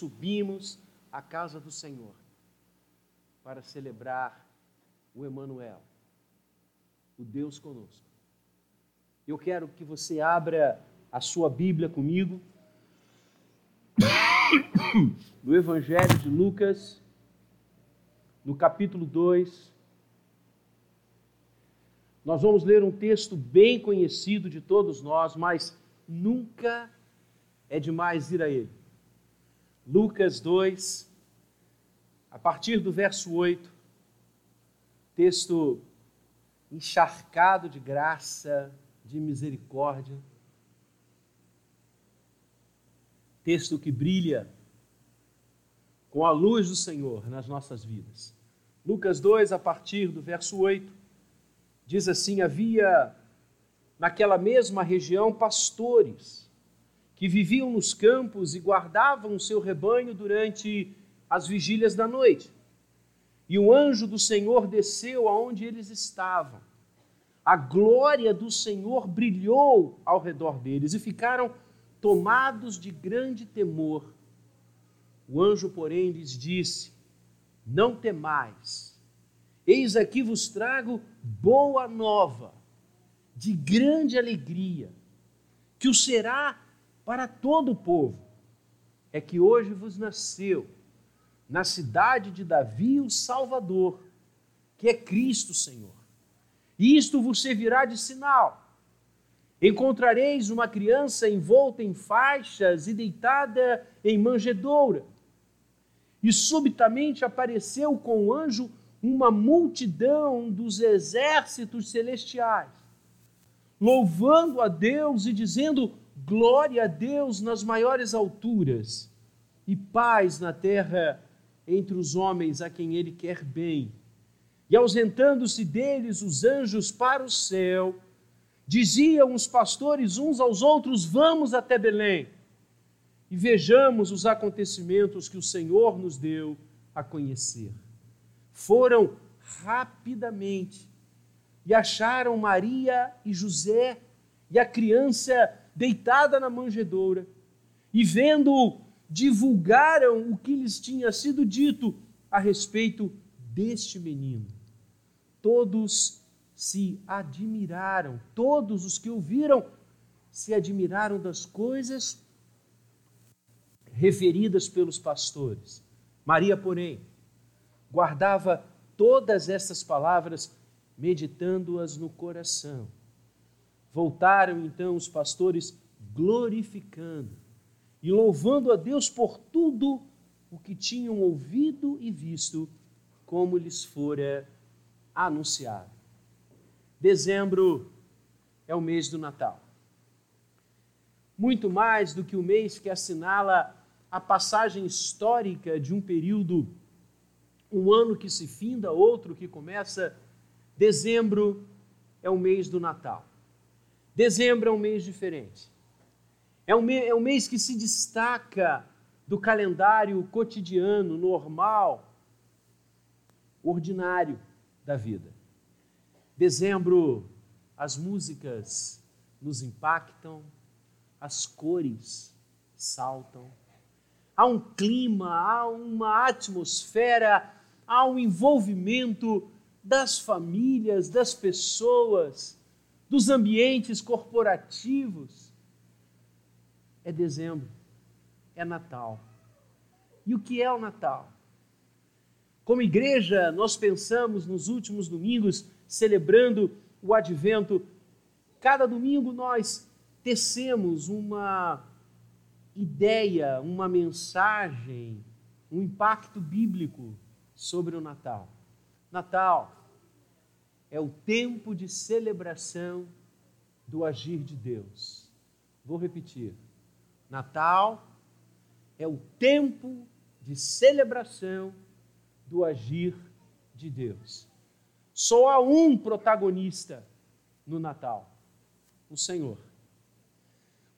subimos à casa do Senhor para celebrar o Emanuel, o Deus conosco. Eu quero que você abra a sua Bíblia comigo no Evangelho de Lucas, no capítulo 2. Nós vamos ler um texto bem conhecido de todos nós, mas nunca é demais ir a ele. Lucas 2, a partir do verso 8, texto encharcado de graça, de misericórdia, texto que brilha com a luz do Senhor nas nossas vidas. Lucas 2, a partir do verso 8, diz assim: Havia naquela mesma região pastores que viviam nos campos e guardavam o seu rebanho durante as vigílias da noite. E o anjo do Senhor desceu aonde eles estavam. A glória do Senhor brilhou ao redor deles e ficaram tomados de grande temor. O anjo, porém, lhes disse: Não temais, eis aqui vos trago boa nova, de grande alegria, que o será para todo o povo. É que hoje vos nasceu na cidade de Davi o Salvador, que é Cristo Senhor. E isto vos servirá de sinal. Encontrareis uma criança envolta em faixas e deitada em manjedoura. E subitamente apareceu com o anjo uma multidão dos exércitos celestiais, louvando a Deus e dizendo: Glória a Deus nas maiores alturas e paz na terra entre os homens a quem ele quer bem. E ausentando-se deles os anjos para o céu, diziam os pastores uns aos outros: Vamos até Belém e vejamos os acontecimentos que o Senhor nos deu a conhecer. Foram rapidamente e acharam Maria e José e a criança deitada na manjedoura, e vendo divulgaram o que lhes tinha sido dito a respeito deste menino. Todos se admiraram, todos os que ouviram se admiraram das coisas referidas pelos pastores. Maria, porém, guardava todas essas palavras, meditando-as no coração. Voltaram então os pastores glorificando e louvando a Deus por tudo o que tinham ouvido e visto, como lhes fora anunciado. Dezembro é o mês do Natal. Muito mais do que o mês que assinala a passagem histórica de um período, um ano que se finda, outro que começa, dezembro é o mês do Natal. Dezembro é um mês diferente. É um, é um mês que se destaca do calendário cotidiano, normal, ordinário da vida. Dezembro, as músicas nos impactam, as cores saltam. Há um clima, há uma atmosfera, há um envolvimento das famílias, das pessoas, dos ambientes corporativos é dezembro, é Natal. E o que é o Natal? Como igreja, nós pensamos nos últimos domingos, celebrando o advento, cada domingo nós tecemos uma ideia, uma mensagem, um impacto bíblico sobre o Natal. Natal é o tempo de celebração do agir de Deus. Vou repetir. Natal é o tempo de celebração do agir de Deus. Só há um protagonista no Natal: o Senhor.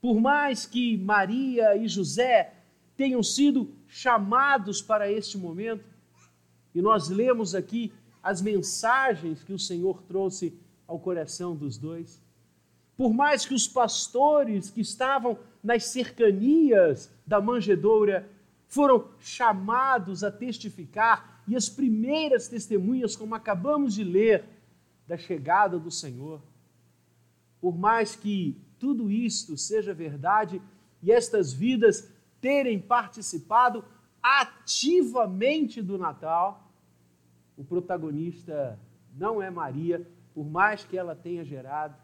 Por mais que Maria e José tenham sido chamados para este momento, e nós lemos aqui as mensagens que o Senhor trouxe ao coração dos dois, por mais que os pastores que estavam nas cercanias da manjedoura foram chamados a testificar e as primeiras testemunhas, como acabamos de ler, da chegada do Senhor. Por mais que tudo isto seja verdade e estas vidas terem participado ativamente do Natal, o protagonista não é Maria, por mais que ela tenha gerado,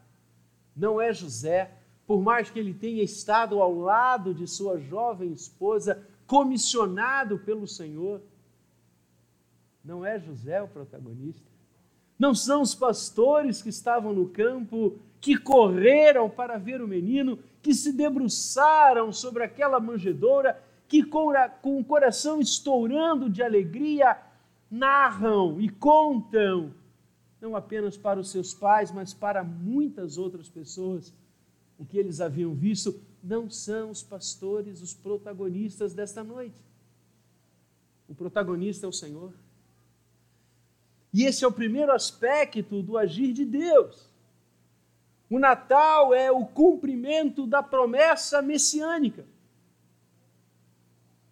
não é José, por mais que ele tenha estado ao lado de sua jovem esposa, comissionado pelo Senhor. Não é José o protagonista. Não são os pastores que estavam no campo, que correram para ver o menino, que se debruçaram sobre aquela manjedoura, que com, o coração estourando de alegria narram e contam, não apenas para os seus pais, mas para muitas outras pessoas, o que eles haviam visto. Não são os pastores os protagonistas desta noite. O protagonista é o Senhor. E esse é o primeiro aspecto do agir de Deus. O Natal é o cumprimento da promessa messiânica.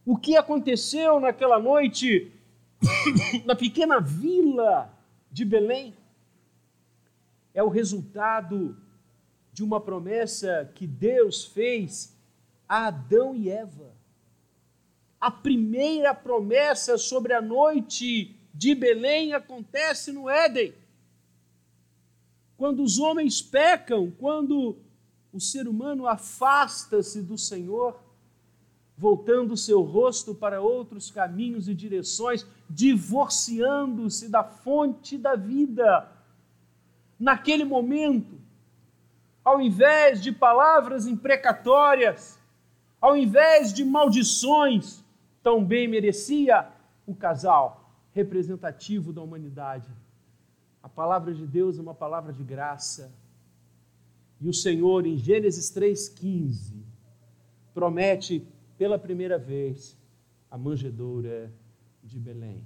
O que aconteceu naquela noite na pequena vila de Belém é o resultado de uma promessa que Deus fez a Adão e Eva. A primeira promessa sobre a noite de Belém acontece no Éden. Quando os homens pecam, quando o ser humano afasta-se do Senhor, voltando seu rosto para outros caminhos e direções, divorciando-se da fonte da vida. Naquele momento, ao invés de palavras imprecatórias, ao invés de maldições, tão bem merecia o casal representativo da humanidade. A palavra de Deus é uma palavra de graça. E o Senhor, em Gênesis 3,15, promete pela primeira vez a manjedoura de Belém.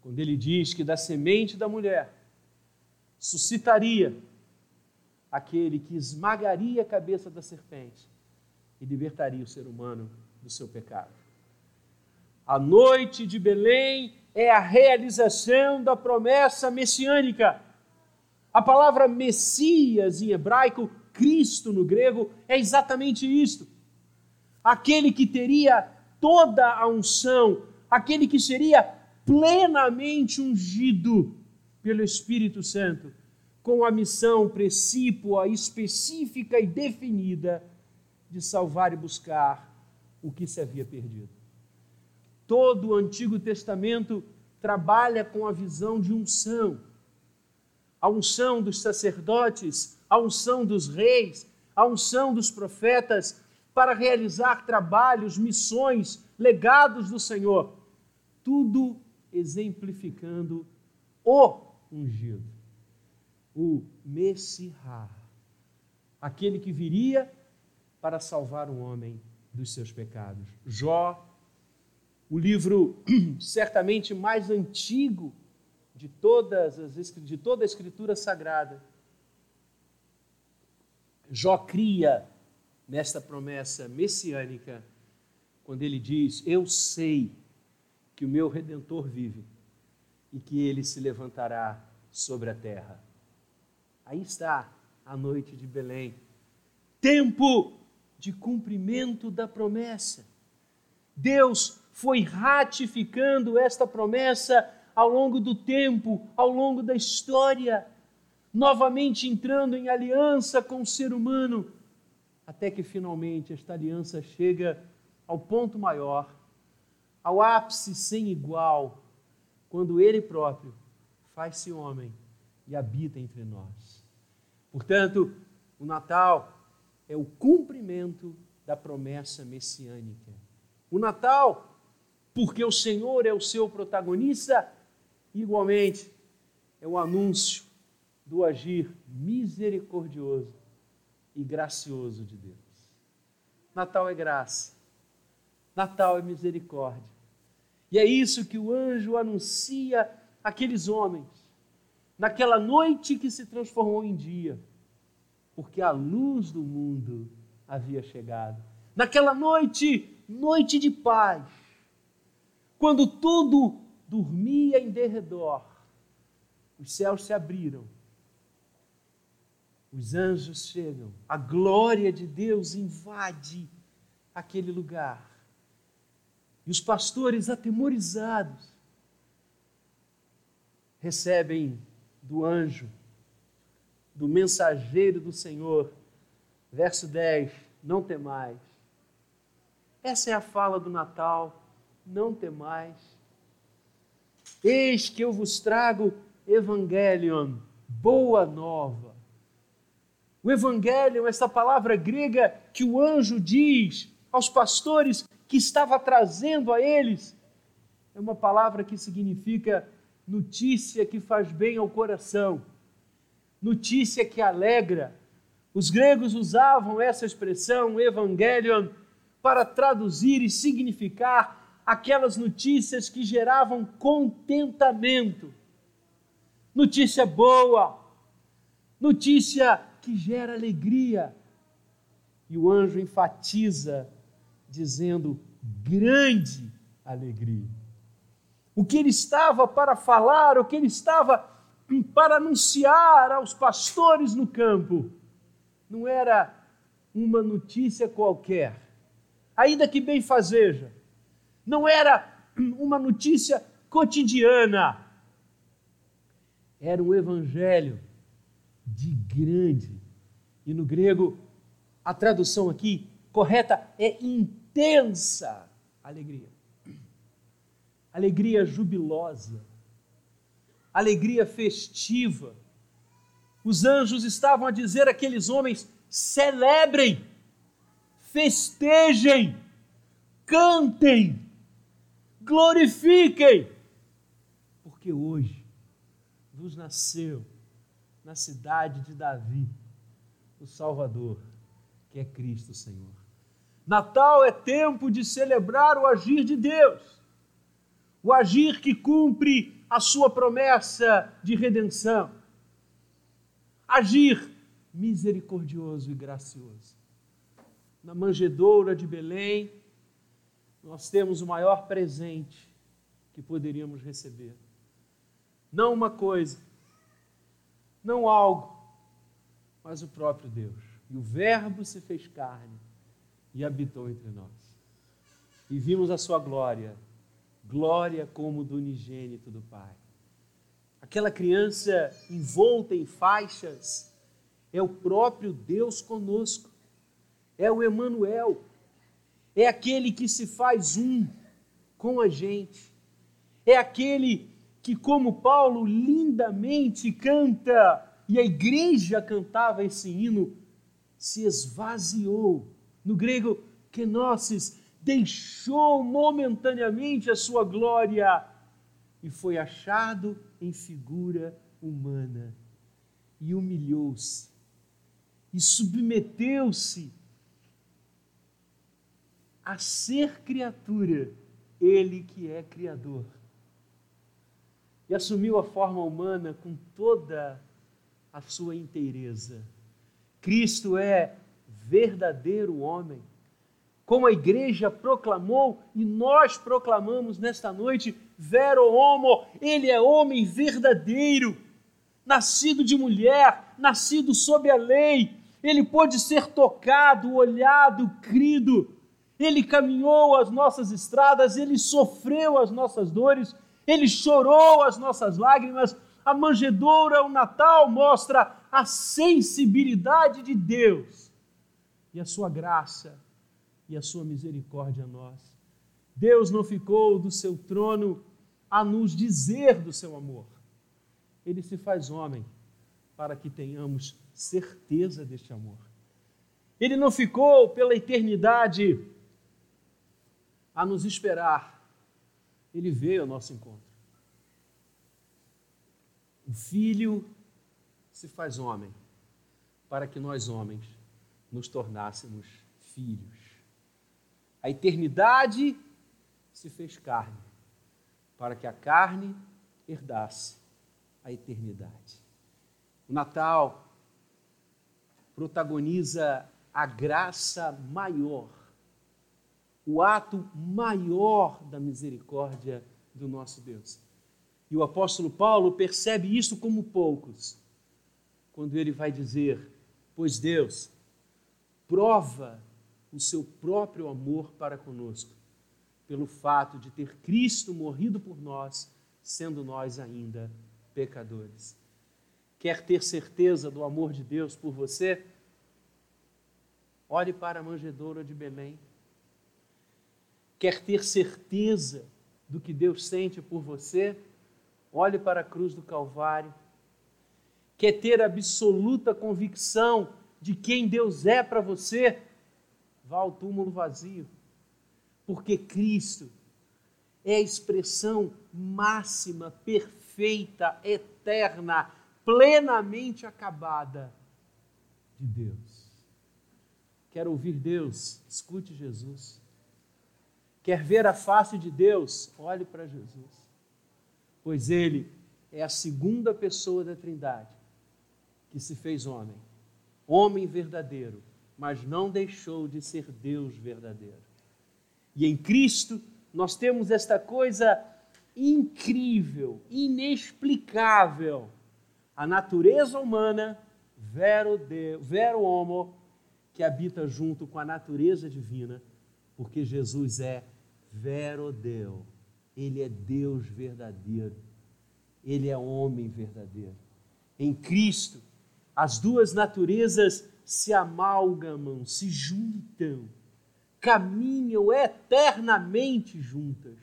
Quando ele diz que da semente da mulher suscitaria aquele que esmagaria a cabeça da serpente e libertaria o ser humano do seu pecado. A noite de Belém é a realização da promessa messiânica. A palavra Messias em hebraico, Cristo no grego, é exatamente isto. Aquele que teria toda a unção, aquele que seria plenamente ungido pelo Espírito Santo, com a missão precípua, específica e definida de salvar e buscar o que se havia perdido. Todo o Antigo Testamento trabalha com a visão de unção. A unção dos sacerdotes, a unção dos reis, a unção dos profetas para realizar trabalhos, missões, legados do Senhor. Tudo exemplificando o ungido, o Messias, aquele que viria para salvar o homem dos seus pecados. Jó o livro certamente mais antigo de todas as de toda a escritura sagrada. Jó cria nesta promessa messiânica quando ele diz: "Eu sei que o meu redentor vive e que ele se levantará sobre a terra". Aí está a noite de Belém. Tempo de cumprimento da promessa. Deus foi ratificando esta promessa ao longo do tempo, ao longo da história, novamente entrando em aliança com o ser humano, até que finalmente esta aliança chega ao ponto maior, ao ápice sem igual, quando Ele próprio faz-se homem e habita entre nós. Portanto, o Natal é o cumprimento da promessa messiânica. O Natal porque o Senhor é o seu protagonista, igualmente é o anúncio do agir misericordioso e gracioso de Deus. Natal é graça, Natal é misericórdia. E é isso que o anjo anuncia àqueles homens, naquela noite que se transformou em dia, porque a luz do mundo havia chegado. Naquela noite noite de paz, quando tudo dormia em derredor, os céus se abriram, os anjos chegam, a glória de Deus invade aquele lugar. E os pastores atemorizados recebem do anjo, do mensageiro do Senhor, verso 10: Não temais. Essa é a fala do Natal, não temais. Eis que eu vos trago evangelion, boa nova. O evangelion, essa palavra grega que o anjo diz aos pastores que estava trazendo a eles, é uma palavra que significa notícia que faz bem ao coração, notícia que alegra. Os gregos usavam essa expressão, evangelion, para traduzir e significar aquelas notícias que geravam contentamento. Notícia boa, notícia que gera alegria. E o anjo enfatiza, dizendo: grande alegria. O que ele estava para falar, o que ele estava para anunciar aos pastores no campo, não era uma notícia qualquer, ainda que bem fazeja, não era uma notícia cotidiana, era um evangelho de grande, e no grego, a tradução aqui correta é intensa alegria. Alegria jubilosa, alegria festiva. Os anjos estavam a dizer àqueles homens: celebrem, festejem, cantem, glorifiquem, porque hoje vos nasceu na cidade de Davi o Salvador, que é Cristo Senhor. Natal é tempo de celebrar o agir de Deus, o agir que cumpre a sua promessa de redenção, agir misericordioso e gracioso. Na manjedoura de Belém, nós temos o maior presente que poderíamos receber. Não uma coisa, não algo, mas o próprio Deus. E o Verbo se fez carne e habitou entre nós. E vimos a sua glória, glória como do unigênito do Pai. Aquela criança envolta em faixas é o próprio Deus conosco. É o Emanuel. É aquele que se faz um com a gente. É aquele que, como Paulo lindamente canta, e a igreja cantava esse hino, se esvaziou. No grego, kenosis, deixou momentaneamente a sua glória e foi achado em figura humana. E humilhou-se. E submeteu-se a ser criatura, ele que é criador. E assumiu a forma humana com toda a sua inteireza. Cristo é verdadeiro homem. Como a igreja proclamou e nós proclamamos nesta noite, vero homo, ele é homem verdadeiro, nascido de mulher, nascido sob a lei, ele pôde ser tocado, olhado, crido, ele caminhou as nossas estradas, ele sofreu as nossas dores ele chorou as nossas lágrimas. A manjedoura, o Natal, mostra a sensibilidade de Deus e a sua graça e a sua misericórdia a nós. Deus não ficou do seu trono a nos dizer do seu amor. Ele se faz homem para que tenhamos certeza deste amor. Ele não ficou pela eternidade a nos esperar ele veio ao nosso encontro. O Filho se faz homem para que nós, homens, nos tornássemos filhos. A eternidade se fez carne para que a carne herdasse a eternidade. O Natal protagoniza a graça maior, o ato maior da misericórdia do nosso Deus. E o apóstolo Paulo percebe isso como poucos, quando ele vai dizer: Pois Deus prova o seu próprio amor para conosco, pelo fato de ter Cristo morrido por nós, sendo nós ainda pecadores. Quer ter certeza do amor de Deus por você? Olhe para a manjedoura de Belém. Quer ter certeza do que Deus sente por você? Olhe para a cruz do Calvário. Quer ter absoluta convicção de quem Deus é para você? Vá ao túmulo vazio. Porque Cristo é a expressão máxima, perfeita, eterna, plenamente acabada de Deus. Quer ouvir Deus? Escute Jesus. Quer ver a face de Deus? Olhe para Jesus. Pois Ele é a segunda pessoa da Trindade que se fez homem, homem verdadeiro, mas não deixou de ser Deus verdadeiro. E em Cristo nós temos esta coisa incrível, inexplicável. A natureza humana, vero, de, vero homo, que habita junto com a natureza divina, porque Jesus é vero Deus. Ele é Deus verdadeiro. Ele é homem verdadeiro. Em Cristo, as duas naturezas se amalgamam, se juntam, caminham eternamente juntas.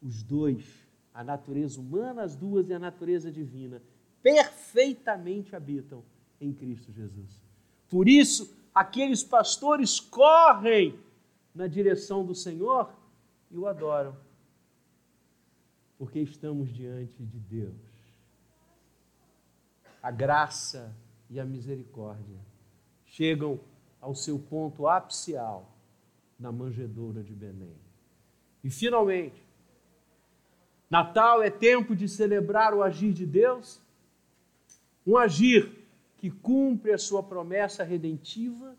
Os dois, a natureza humana, as duas e a natureza divina, perfeitamente habitam em Cristo Jesus. Por isso, aqueles pastores correm na direção do Senhor e o adoram, porque estamos diante de Deus. A graça e a misericórdia chegam ao seu ponto apicial na manjedoura de Belém. E finalmente, Natal é tempo de celebrar o agir de Deus, um agir que cumpre a sua promessa redentiva,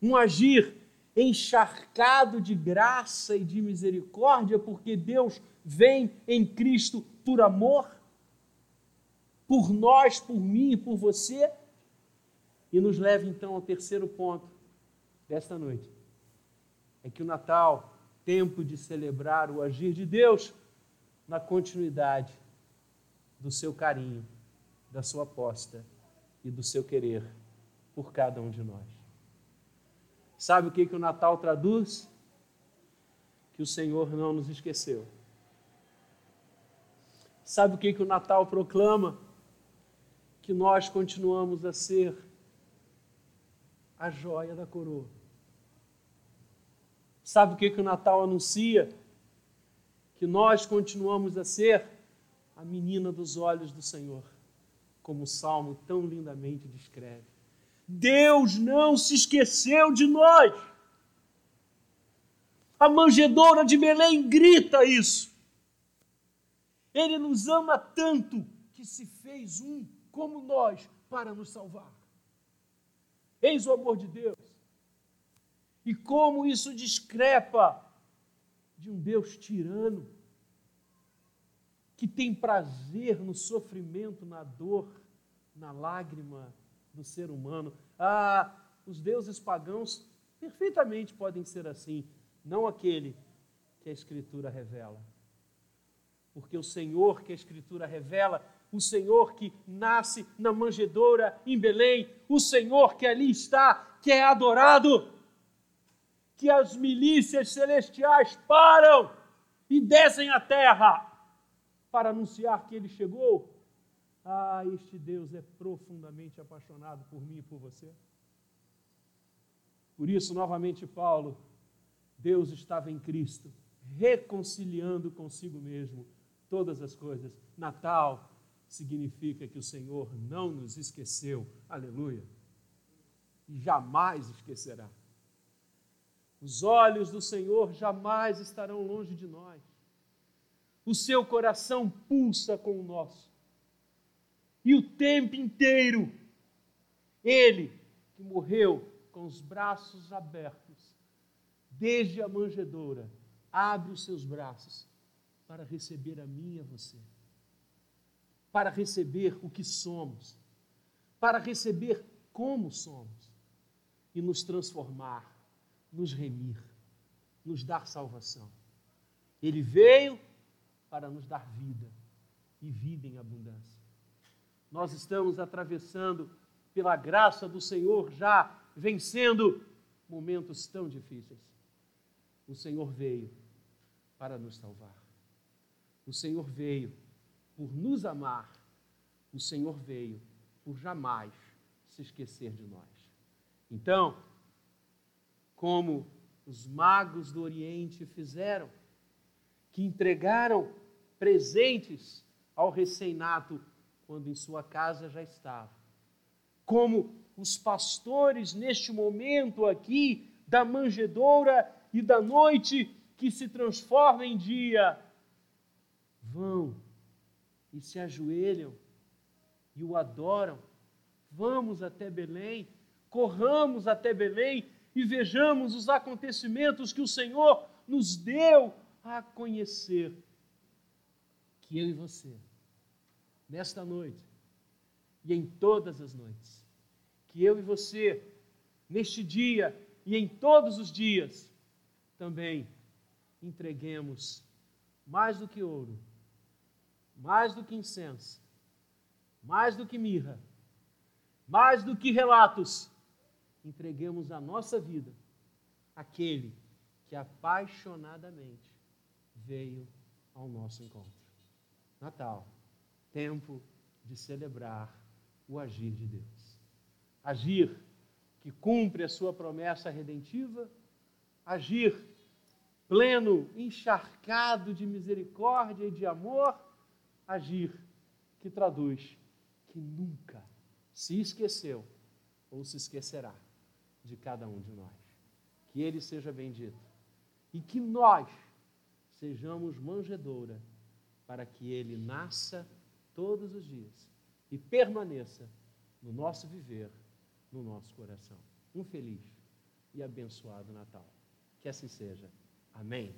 um agir encharcado de graça e de misericórdia, porque Deus vem em Cristo por amor, por nós, por mim e por você. E nos leva então ao terceiro ponto desta noite. É que o Natal, tempo de celebrar o agir de Deus na continuidade do seu carinho, da sua aposta e do seu querer por cada um de nós. Sabe o que, que o Natal traduz? Que o Senhor não nos esqueceu. Sabe o que, que o Natal proclama? Que nós continuamos a ser a joia da coroa. Sabe o que, que o Natal anuncia? Que nós continuamos a ser a menina dos olhos do Senhor, como o salmo tão lindamente descreve. Deus não se esqueceu de nós. A manjedoura de Belém grita isso. Ele nos ama tanto que se fez um como nós para nos salvar. Eis o amor de Deus. E como isso discrepa de um Deus tirano, que tem prazer no sofrimento, na dor, na lágrima, do ser humano. Ah, os deuses pagãos perfeitamente podem ser assim, não aquele que a Escritura revela. Porque o Senhor que a Escritura revela, o Senhor que nasce na manjedoura em Belém, o Senhor que ali está, que é adorado, que as milícias celestiais param e descem à terra para anunciar que ele chegou, ah, este Deus é profundamente apaixonado por mim e por você. Por isso, novamente, Paulo, Deus estava em Cristo, reconciliando consigo mesmo todas as coisas. Natal significa que o Senhor não nos esqueceu. Aleluia. E jamais esquecerá. Os olhos do Senhor jamais estarão longe de nós. O seu coração pulsa com o nosso e o tempo inteiro. Ele que morreu com os braços abertos, desde a manjedoura, abre os seus braços para receber a mim e a você, para receber o que somos, para receber como somos e nos transformar, nos remir, nos dar salvação. Ele veio para nos dar vida e vida em abundância. Nós estamos atravessando, pela graça do Senhor, já vencendo momentos tão difíceis. O Senhor veio para nos salvar. O Senhor veio por nos amar. O Senhor veio por jamais se esquecer de nós. Então, como os magos do Oriente fizeram, que entregaram presentes ao recém-nato quando em sua casa já estava. Como os pastores neste momento aqui da manjedoura e da noite que se transforma em dia, vão e se ajoelham e o adoram. Vamos até Belém, corramos até Belém e vejamos os acontecimentos que o Senhor nos deu a conhecer. Que eu e você, nesta noite e em todas as noites, que eu e você, neste dia e em todos os dias, também entreguemos mais do que ouro, mais do que incenso, mais do que mirra, mais do que relatos, entreguemos a nossa vida àquele que apaixonadamente veio ao nosso encontro. Natal, tempo de celebrar o agir de Deus. Agir que cumpre a sua promessa redentiva, agir pleno, encharcado de misericórdia e de amor, agir que traduz que nunca se esqueceu ou se esquecerá de cada um de nós. Que Ele seja bendito e que nós sejamos manjedoura para que Ele nasça todos os dias e permaneça no nosso viver, no nosso coração. Um feliz e abençoado Natal. Que assim seja. Amém.